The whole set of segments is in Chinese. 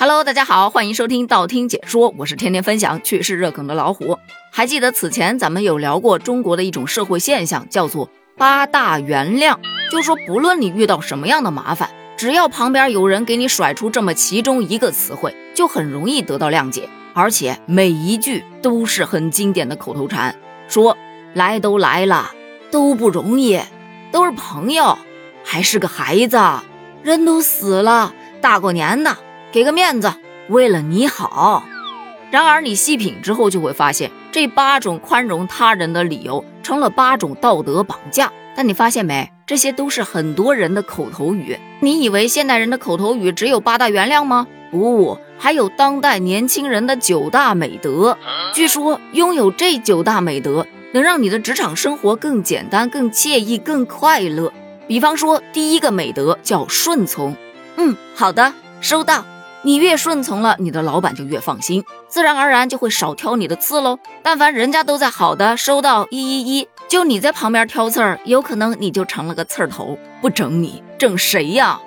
Hello，大家好，欢迎收听道听解说，我是天天分享趣事热梗的老虎。还记得此前咱们有聊过中国的一种社会现象，叫做八大原谅，就说不论你遇到什么样的麻烦，只要旁边有人给你甩出这么其中一个词汇，就很容易得到谅解，而且每一句都是很经典的口头禅，说来都来了，都不容易，都是朋友，还是个孩子，人都死了，大过年的。给个面子，为了你好。然而你细品之后，就会发现这八种宽容他人的理由成了八种道德绑架。但你发现没？这些都是很多人的口头语。你以为现代人的口头语只有八大原谅吗？不，还有当代年轻人的九大美德。据说拥有这九大美德，能让你的职场生活更简单、更惬意、更快乐。比方说，第一个美德叫顺从。嗯，好的，收到。你越顺从了，你的老板就越放心，自然而然就会少挑你的刺喽。但凡人家都在好的，收到一一一，就你在旁边挑刺儿，有可能你就成了个刺儿头。不整你，整谁呀？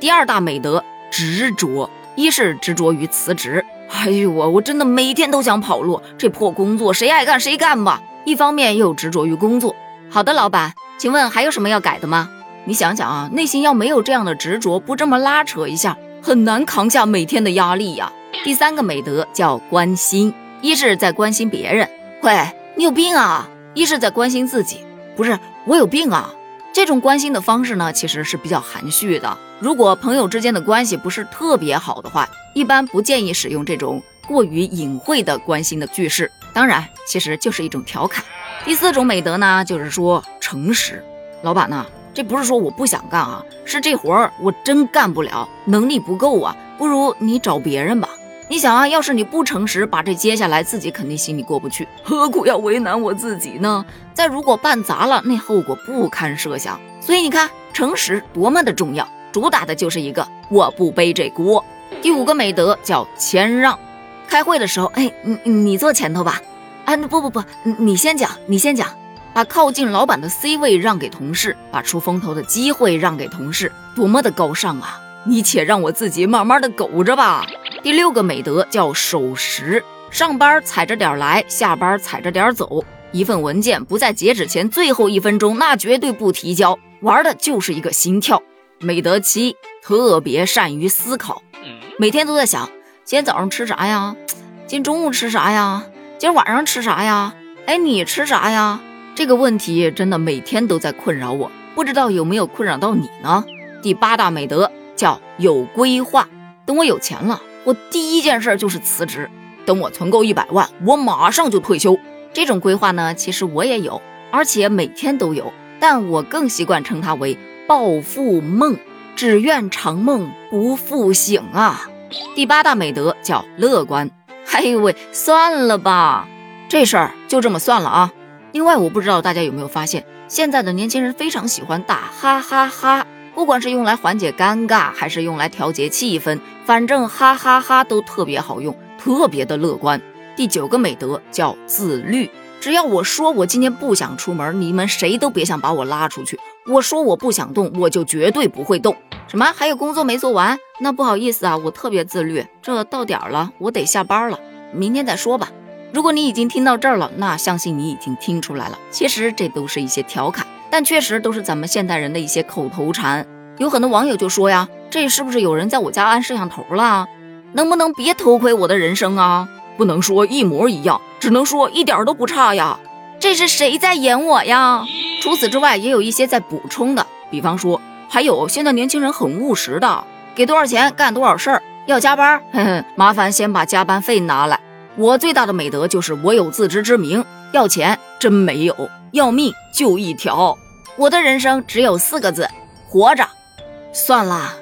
第二大美德执着，一是执着于辞职。哎呦我我真的每天都想跑路，这破工作谁爱干谁干吧。一方面又执着于工作。好的，老板，请问还有什么要改的吗？你想想啊，内心要没有这样的执着，不这么拉扯一下。很难扛下每天的压力呀。第三个美德叫关心，一是在关心别人，喂，你有病啊；一是在关心自己，不是我有病啊。这种关心的方式呢，其实是比较含蓄的。如果朋友之间的关系不是特别好的话，一般不建议使用这种过于隐晦的关心的句式。当然，其实就是一种调侃。第四种美德呢，就是说诚实。老板呢？这不是说我不想干啊，是这活儿我真干不了，能力不够啊，不如你找别人吧。你想啊，要是你不诚实，把这接下来自己肯定心里过不去，何苦要为难我自己呢？再如果办砸了，那后果不堪设想。所以你看，诚实多么的重要，主打的就是一个我不背这锅。第五个美德叫谦让，开会的时候，哎，你你坐前头吧，啊，不不不，你先讲，你先讲。把靠近老板的 C 位让给同事，把出风头的机会让给同事，多么的高尚啊！你且让我自己慢慢的苟着吧。第六个美德叫守时，上班踩着点来，下班踩着点走。一份文件不在截止前最后一分钟，那绝对不提交，玩的就是一个心跳。美德七，特别善于思考，每天都在想，今天早上吃啥呀？今天中午吃啥呀？今天晚上吃啥呀？哎，你吃啥呀？这个问题真的每天都在困扰我，不知道有没有困扰到你呢？第八大美德叫有规划。等我有钱了，我第一件事就是辞职。等我存够一百万，我马上就退休。这种规划呢，其实我也有，而且每天都有，但我更习惯称它为暴富梦。只愿长梦不复醒啊！第八大美德叫乐观。哎呦喂，算了吧，这事儿就这么算了啊。另外，我不知道大家有没有发现，现在的年轻人非常喜欢打哈哈哈，不管是用来缓解尴尬，还是用来调节气氛，反正哈哈哈都特别好用，特别的乐观。第九个美德叫自律，只要我说我今天不想出门，你们谁都别想把我拉出去。我说我不想动，我就绝对不会动。什么？还有工作没做完？那不好意思啊，我特别自律。这到点儿了，我得下班了，明天再说吧。如果你已经听到这儿了，那相信你已经听出来了。其实这都是一些调侃，但确实都是咱们现代人的一些口头禅。有很多网友就说呀：“这是不是有人在我家安摄像头了？能不能别偷窥我的人生啊？不能说一模一样，只能说一点都不差呀。这是谁在演我呀？”除此之外，也有一些在补充的，比方说，还有现在年轻人很务实的，给多少钱干多少事儿，要加班，哼哼，麻烦先把加班费拿来。我最大的美德就是我有自知之明，要钱真没有，要命就一条。我的人生只有四个字：活着。算了，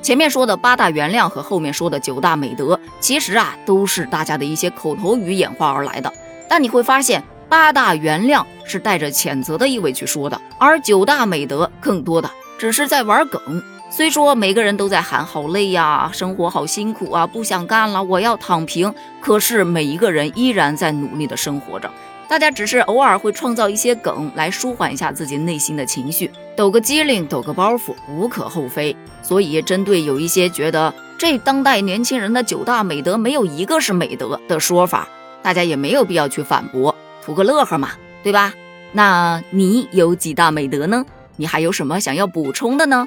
前面说的八大原谅和后面说的九大美德，其实啊都是大家的一些口头语演化而来的。但你会发现，八大原谅是带着谴责的意味去说的，而九大美德更多的只是在玩梗。虽说每个人都在喊好累呀，生活好辛苦啊，不想干了，我要躺平。可是每一个人依然在努力的生活着。大家只是偶尔会创造一些梗来舒缓一下自己内心的情绪，抖个机灵，抖个包袱，无可厚非。所以，针对有一些觉得这当代年轻人的九大美德没有一个是美德的说法，大家也没有必要去反驳，图个乐呵嘛，对吧？那你有几大美德呢？你还有什么想要补充的呢？